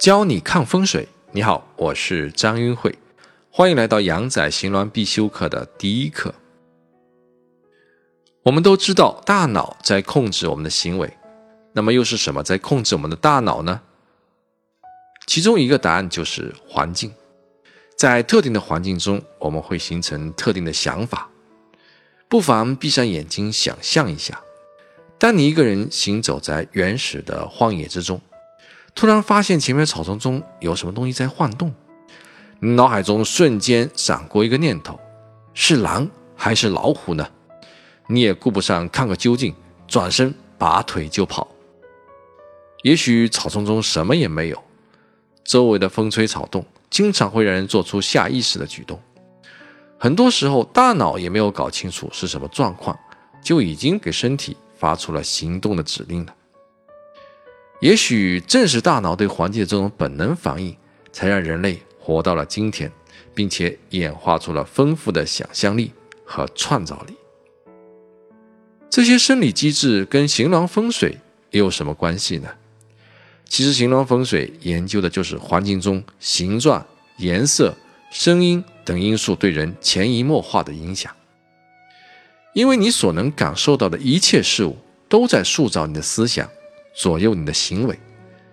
教你看风水。你好，我是张云慧，欢迎来到阳仔行鸾必修课的第一课。我们都知道，大脑在控制我们的行为，那么又是什么在控制我们的大脑呢？其中一个答案就是环境。在特定的环境中，我们会形成特定的想法。不妨闭上眼睛，想象一下，当你一个人行走在原始的荒野之中，突然发现前面草丛中有什么东西在晃动，脑海中瞬间闪过一个念头：是狼还是老虎呢？你也顾不上看个究竟，转身拔腿就跑。也许草丛中什么也没有，周围的风吹草动。经常会让人做出下意识的举动，很多时候大脑也没有搞清楚是什么状况，就已经给身体发出了行动的指令了。也许正是大脑对环境的这种本能反应，才让人类活到了今天，并且演化出了丰富的想象力和创造力。这些生理机制跟行囊风水又有什么关系呢？其实，形峦风水研究的就是环境中形状、颜色、声音等因素对人潜移默化的影响。因为你所能感受到的一切事物，都在塑造你的思想，左右你的行为，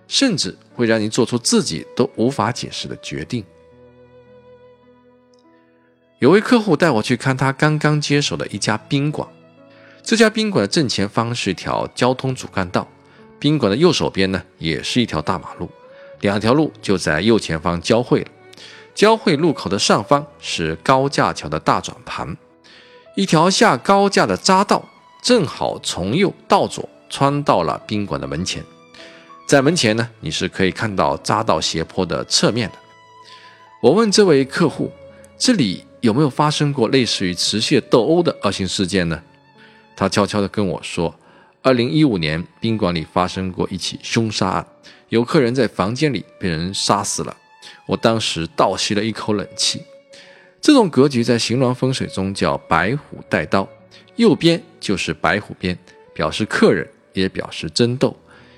甚至会让你做出自己都无法解释的决定。有位客户带我去看他刚刚接手的一家宾馆，这家宾馆的正前方是一条交通主干道。宾馆的右手边呢，也是一条大马路，两条路就在右前方交汇了。交汇路口的上方是高架桥的大转盘，一条下高架的匝道正好从右到左穿到了宾馆的门前。在门前呢，你是可以看到匝道斜坡的侧面的。我问这位客户，这里有没有发生过类似于持械斗殴的恶性事件呢？他悄悄地跟我说。二零一五年，宾馆里发生过一起凶杀案，有客人在房间里被人杀死了。我当时倒吸了一口冷气。这种格局在形峦风水中叫白虎带刀，右边就是白虎边，表示客人，也表示争斗。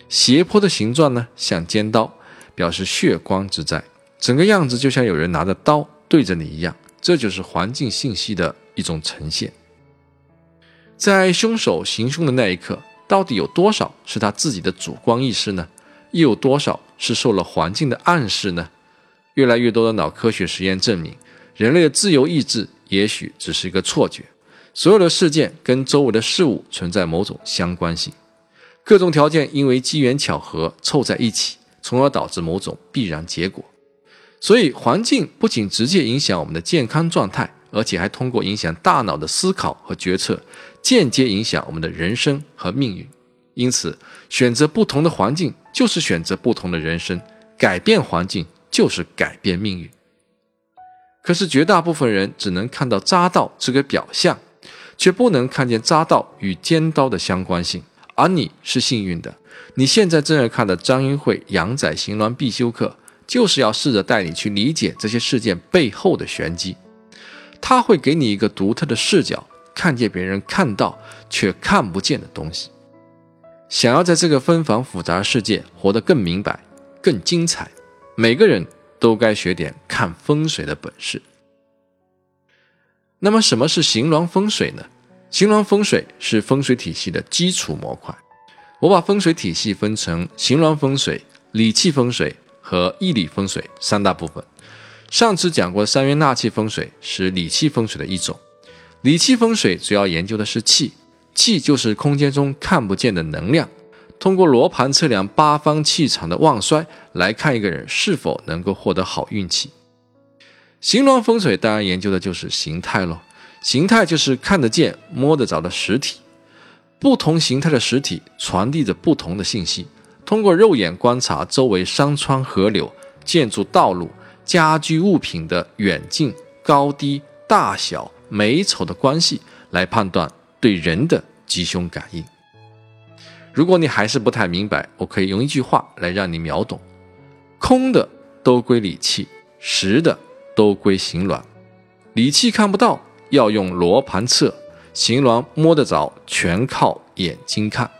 斜坡的形状呢，像尖刀，表示血光之灾。整个样子就像有人拿着刀对着你一样，这就是环境信息的一种呈现。在凶手行凶的那一刻。到底有多少是他自己的主观意识呢？又有多少是受了环境的暗示呢？越来越多的脑科学实验证明，人类的自由意志也许只是一个错觉。所有的事件跟周围的事物存在某种相关性，各种条件因为机缘巧合凑在一起，从而导致某种必然结果。所以，环境不仅直接影响我们的健康状态。而且还通过影响大脑的思考和决策，间接影响我们的人生和命运。因此，选择不同的环境，就是选择不同的人生；改变环境，就是改变命运。可是，绝大部分人只能看到匝道这个表象，却不能看见匝道与尖刀的相关性。而你是幸运的，你现在正在看的张英慧阳仔行鸾必修课，就是要试着带你去理解这些事件背后的玄机。他会给你一个独特的视角，看见别人看到却看不见的东西。想要在这个纷繁复杂世界活得更明白、更精彩，每个人都该学点看风水的本事。那么，什么是形峦风水呢？形峦风水是风水体系的基础模块。我把风水体系分成形峦风水、理气风水和义理风水三大部分。上次讲过，三元纳气风水是理气风水的一种。理气风水主要研究的是气，气就是空间中看不见的能量。通过罗盘测量八方气场的旺衰，来看一个人是否能够获得好运气。形峦风水当然研究的就是形态喽，形态就是看得见、摸得着的实体。不同形态的实体传递着不同的信息。通过肉眼观察周围山川河流、建筑道路。家居物品的远近、高低、大小、美丑的关系，来判断对人的吉凶感应。如果你还是不太明白，我可以用一句话来让你秒懂：空的都归理气，实的都归形卵。理气看不到，要用罗盘测；形峦摸得着，全靠眼睛看。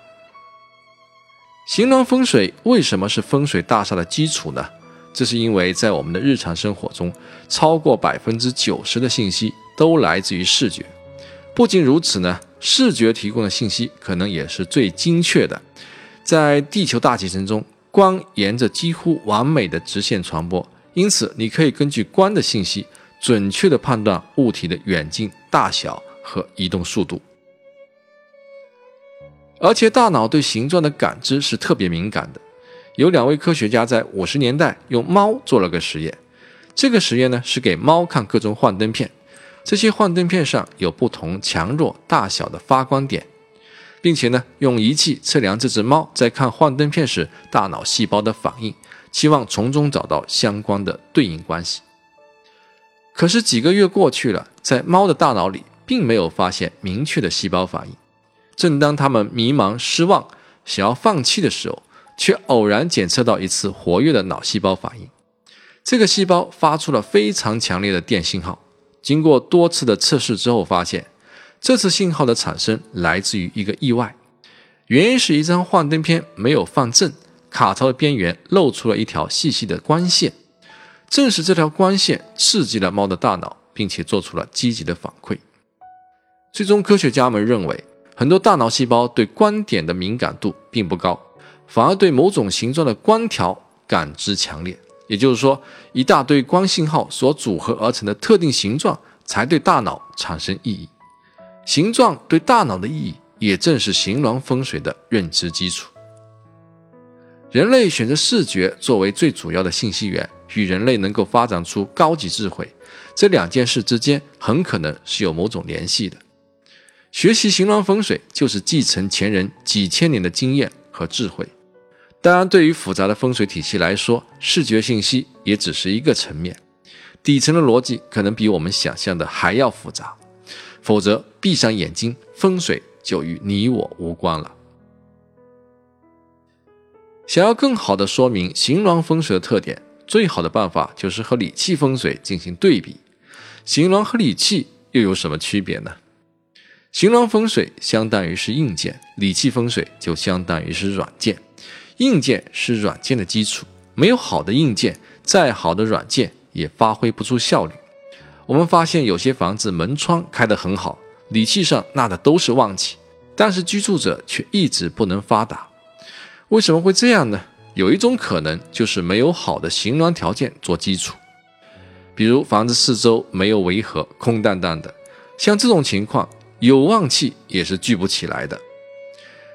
形峦风水为什么是风水大厦的基础呢？这是因为在我们的日常生活中，超过百分之九十的信息都来自于视觉。不仅如此呢，视觉提供的信息可能也是最精确的。在地球大气层中，光沿着几乎完美的直线传播，因此你可以根据光的信息，准确地判断物体的远近、大小和移动速度。而且，大脑对形状的感知是特别敏感的。有两位科学家在五十年代用猫做了个实验，这个实验呢是给猫看各种幻灯片，这些幻灯片上有不同强弱、大小的发光点。并且呢，用仪器测量这只猫在看幻灯片时大脑细胞的反应，期望从中找到相关的对应关系。可是几个月过去了，在猫的大脑里并没有发现明确的细胞反应。正当它们迷茫、失望、想要放弃的时候，却偶然检测到一次活跃的脑细胞反应。这个细胞发出了非常强烈的电信号。经过多次的测试之后，发现。这次信号的产生来自于一个意外，原因是一张幻灯片没有放正，卡槽的边缘露出了一条细细的光线。正是这条光线刺激了猫的大脑，并且做出了积极的反馈。最终，科学家们认为，很多大脑细胞对光点的敏感度并不高，反而对某种形状的光条感知强烈。也就是说，一大堆光信号所组合而成的特定形状才对大脑产生意义。形状对大脑的意义，也正是形峦风水的认知基础。人类选择视觉作为最主要的信息源，与人类能够发展出高级智慧这两件事之间，很可能是有某种联系的。学习形峦风水，就是继承前人几千年的经验和智慧。当然，对于复杂的风水体系来说，视觉信息也只是一个层面，底层的逻辑可能比我们想象的还要复杂。否则，闭上眼睛，风水就与你我无关了。想要更好的说明形峦风水的特点，最好的办法就是和理气风水进行对比。形峦和理气又有什么区别呢？形峦风水相当于是硬件，理气风水就相当于是软件。硬件是软件的基础，没有好的硬件，再好的软件也发挥不出效率。我们发现有些房子门窗开得很好，理气上纳的都是旺气，但是居住者却一直不能发达。为什么会这样呢？有一种可能就是没有好的形峦条件做基础，比如房子四周没有围合，空荡荡的。像这种情况，有旺气也是聚不起来的。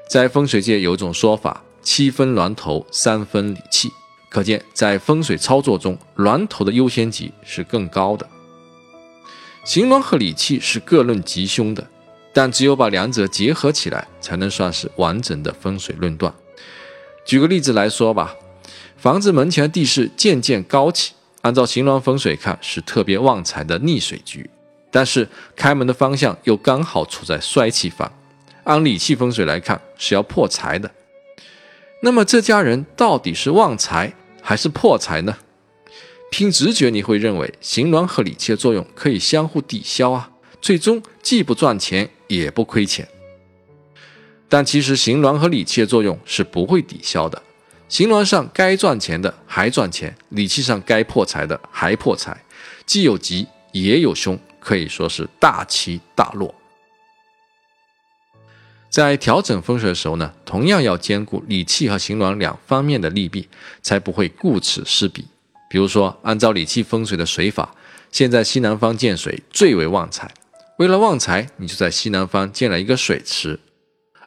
在风水界有一种说法：七分峦头，三分理气。可见，在风水操作中，峦头的优先级是更高的。形峦和理气是各论吉凶的，但只有把两者结合起来，才能算是完整的风水论断。举个例子来说吧，房子门前的地势渐渐高起，按照形峦风水看是特别旺财的逆水局，但是开门的方向又刚好处在衰气方，按理气风水来看是要破财的。那么这家人到底是旺财还是破财呢？凭直觉，你会认为形峦和理气的作用可以相互抵消啊，最终既不赚钱也不亏钱。但其实形峦和理气的作用是不会抵消的，形峦上该赚钱的还赚钱，理气上该破财的还破财，既有吉也有凶，可以说是大起大落。在调整风水的时候呢，同样要兼顾理气和形峦两方面的利弊，才不会顾此失彼。比如说，按照理气风水的水法，现在西南方见水最为旺财。为了旺财，你就在西南方建了一个水池，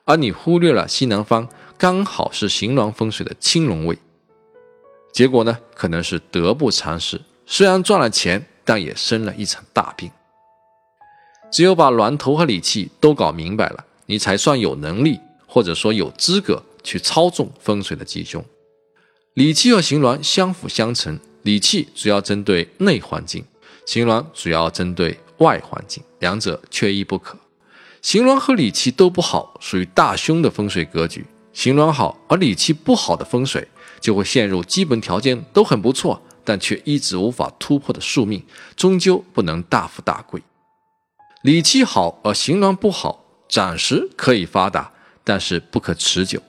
而你忽略了西南方刚好是形鸾风水的青龙位。结果呢，可能是得不偿失。虽然赚了钱，但也生了一场大病。只有把峦头和理气都搞明白了，你才算有能力，或者说有资格去操纵风水的吉凶。理气和形鸾相辅相成。理气主要针对内环境，形鸾主要针对外环境，两者缺一不可。形峦和理气都不好，属于大凶的风水格局。形峦好而理气不好的风水，就会陷入基本条件都很不错，但却一直无法突破的宿命，终究不能大富大贵。理气好而形峦不好，暂时可以发达，但是不可持久。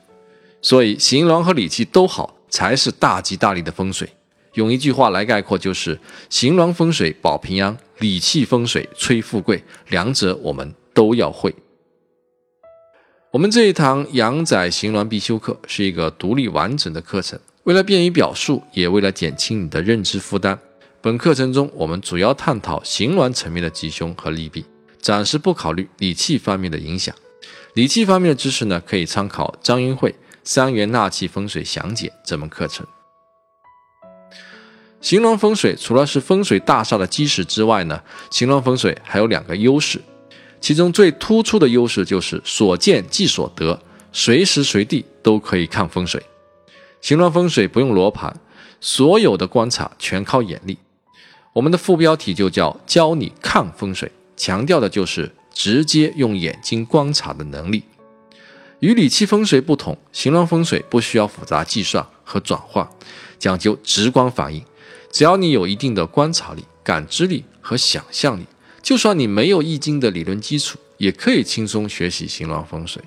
所以形峦和理气都好，才是大吉大利的风水。用一句话来概括，就是形峦风水保平安，理气风水催富贵，两者我们都要会。我们这一堂阳宅行峦必修课是一个独立完整的课程，为了便于表述，也为了减轻你的认知负担，本课程中我们主要探讨行峦层面的吉凶和利弊，暂时不考虑理气方面的影响。理气方面的知识呢，可以参考张云慧《三元纳气风水详解》这门课程。行峦风水除了是风水大厦的基石之外呢，行峦风水还有两个优势。其中最突出的优势就是所见即所得，随时随地都可以看风水。行峦风水不用罗盘，所有的观察全靠眼力。我们的副标题就叫“教你看风水”，强调的就是直接用眼睛观察的能力。与理气风水不同，行峦风水不需要复杂计算和转化，讲究直观反应。只要你有一定的观察力、感知力和想象力。就算你没有易经的理论基础，也可以轻松学习行峦风水。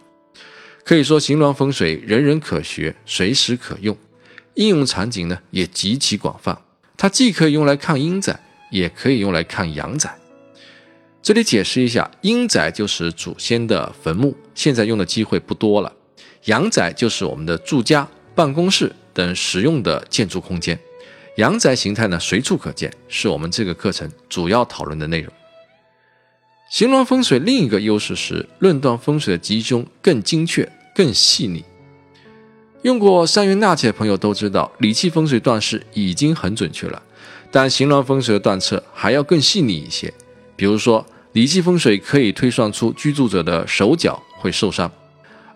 可以说，行峦风水人人可学，随时可用，应用场景呢也极其广泛。它既可以用来看阴宅，也可以用来看阳宅。这里解释一下，阴宅就是祖先的坟墓，现在用的机会不多了；阳宅就是我们的住家、办公室等实用的建筑空间。阳宅形态呢随处可见，是我们这个课程主要讨论的内容。行峦风水另一个优势是论断风水的集中更精确、更细腻。用过三元纳气的朋友都知道，理气风水断事已经很准确了，但行峦风水的断测还要更细腻一些。比如说，理气风水可以推算出居住者的手脚会受伤，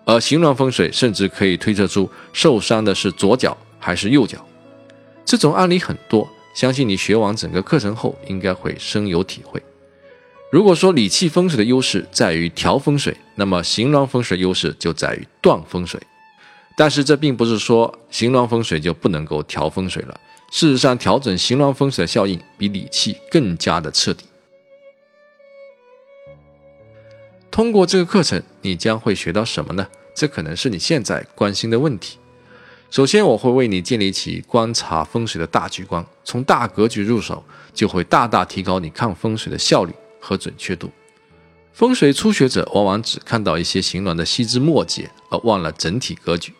而行峦风水甚至可以推测出受伤的是左脚还是右脚。这种案例很多，相信你学完整个课程后应该会深有体会。如果说理气风水的优势在于调风水，那么行峦风水的优势就在于断风水。但是这并不是说行峦风水就不能够调风水了。事实上，调整行峦风水的效应比理气更加的彻底。通过这个课程，你将会学到什么呢？这可能是你现在关心的问题。首先，我会为你建立起观察风水的大局观，从大格局入手，就会大大提高你看风水的效率。和准确度，风水初学者往往只看到一些形峦的细枝末节，而忘了整体格局。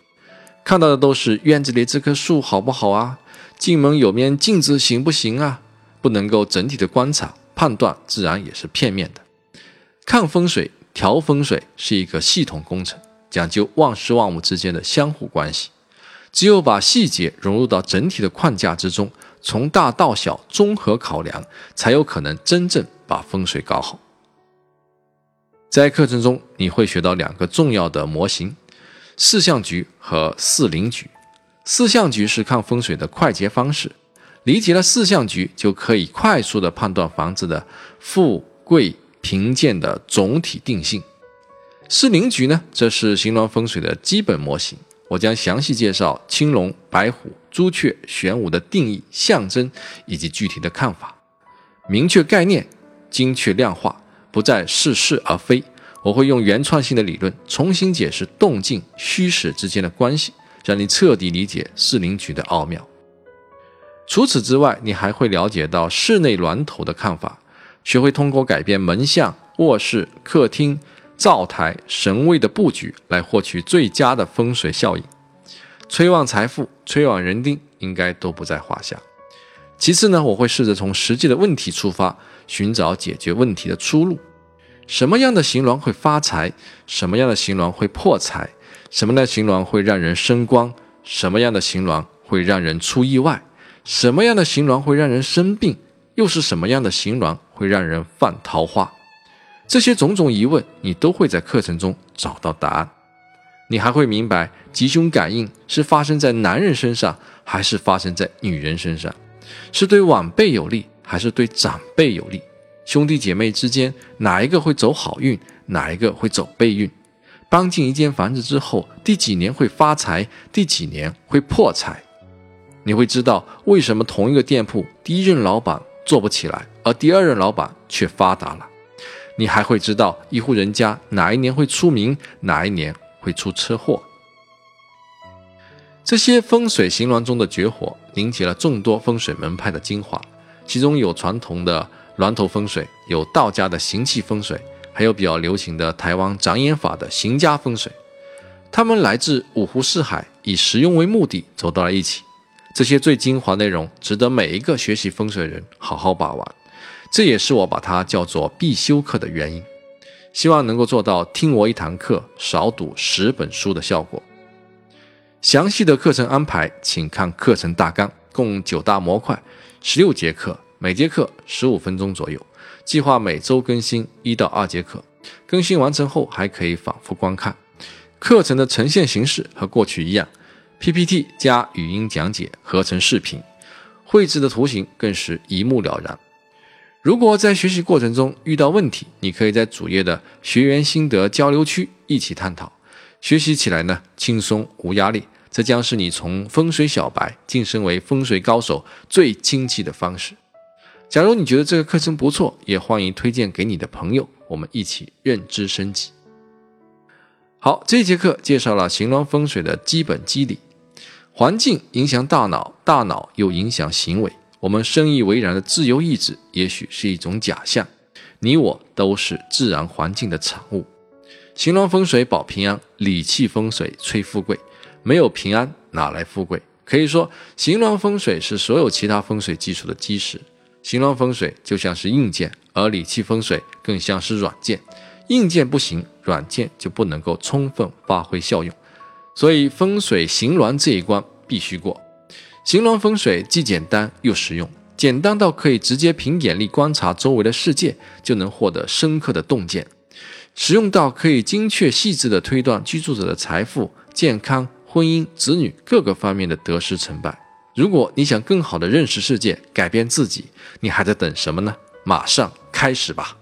看到的都是院子里这棵树好不好啊？进门有面镜子行不行啊？不能够整体的观察判断，自然也是片面的。看风水、调风水是一个系统工程，讲究万事万物之间的相互关系。只有把细节融入到整体的框架之中，从大到小综合考量，才有可能真正。把风水搞好。在课程中，你会学到两个重要的模型：四象局和四灵局。四象局是看风水的快捷方式，理解了四象局，就可以快速的判断房子的富贵贫贱的总体定性。四灵局呢，这是形容风水的基本模型。我将详细介绍青龙、白虎、朱雀、玄武的定义、象征以及具体的看法，明确概念。精确量化，不再似是而非。我会用原创性的理论重新解释动静虚实之间的关系，让你彻底理解四灵局的奥妙。除此之外，你还会了解到室内峦头的看法，学会通过改变门向、卧室、客厅、灶台、神位的布局来获取最佳的风水效应。催旺财富、催旺人丁，应该都不在话下。其次呢，我会试着从实际的问题出发。寻找解决问题的出路。什么样的行峦会发财？什么样的行峦会破财？什么样的行峦会让人生光？什么样的行峦会让人出意外？什么样的行峦会让人生病？又是什么样的行峦会让人犯桃花？这些种种疑问，你都会在课程中找到答案。你还会明白吉凶感应是发生在男人身上，还是发生在女人身上？是对晚辈有利？还是对长辈有利，兄弟姐妹之间哪一个会走好运，哪一个会走背运？搬进一间房子之后，第几年会发财，第几年会破财？你会知道为什么同一个店铺第一任老板做不起来，而第二任老板却发达了。你还会知道一户人家哪一年会出名，哪一年会出车祸。这些风水行峦中的绝活，凝结了众多风水门派的精华，其中有传统的峦头风水，有道家的行气风水，还有比较流行的台湾长眼法的行家风水。他们来自五湖四海，以实用为目的走到了一起。这些最精华内容，值得每一个学习风水人好好把玩。这也是我把它叫做必修课的原因。希望能够做到听我一堂课，少读十本书的效果。详细的课程安排，请看课程大纲，共九大模块，十六节课，每节课十五分钟左右。计划每周更新一到二节课，更新完成后还可以反复观看。课程的呈现形式和过去一样，PPT 加语音讲解合成视频，绘制的图形更是一目了然。如果在学习过程中遇到问题，你可以在主页的学员心得交流区一起探讨。学习起来呢，轻松无压力，这将是你从风水小白晋升为风水高手最经济的方式。假如你觉得这个课程不错，也欢迎推荐给你的朋友，我们一起认知升级。好，这节课介绍了形峦风水的基本机理。环境影响大脑，大脑又影响行为。我们深以为然的自由意志，也许是一种假象。你我都是自然环境的产物。形峦风水保平安，理气风水催富贵。没有平安，哪来富贵？可以说，行峦风水是所有其他风水基础的基石。行峦风水就像是硬件，而理气风水更像是软件。硬件不行，软件就不能够充分发挥效用。所以，风水行峦这一关必须过。行峦风水既简单又实用，简单到可以直接凭眼力观察周围的世界，就能获得深刻的洞见。实用到可以精确细致地推断居住者的财富、健康、婚姻、子女各个方面的得失成败。如果你想更好的认识世界、改变自己，你还在等什么呢？马上开始吧！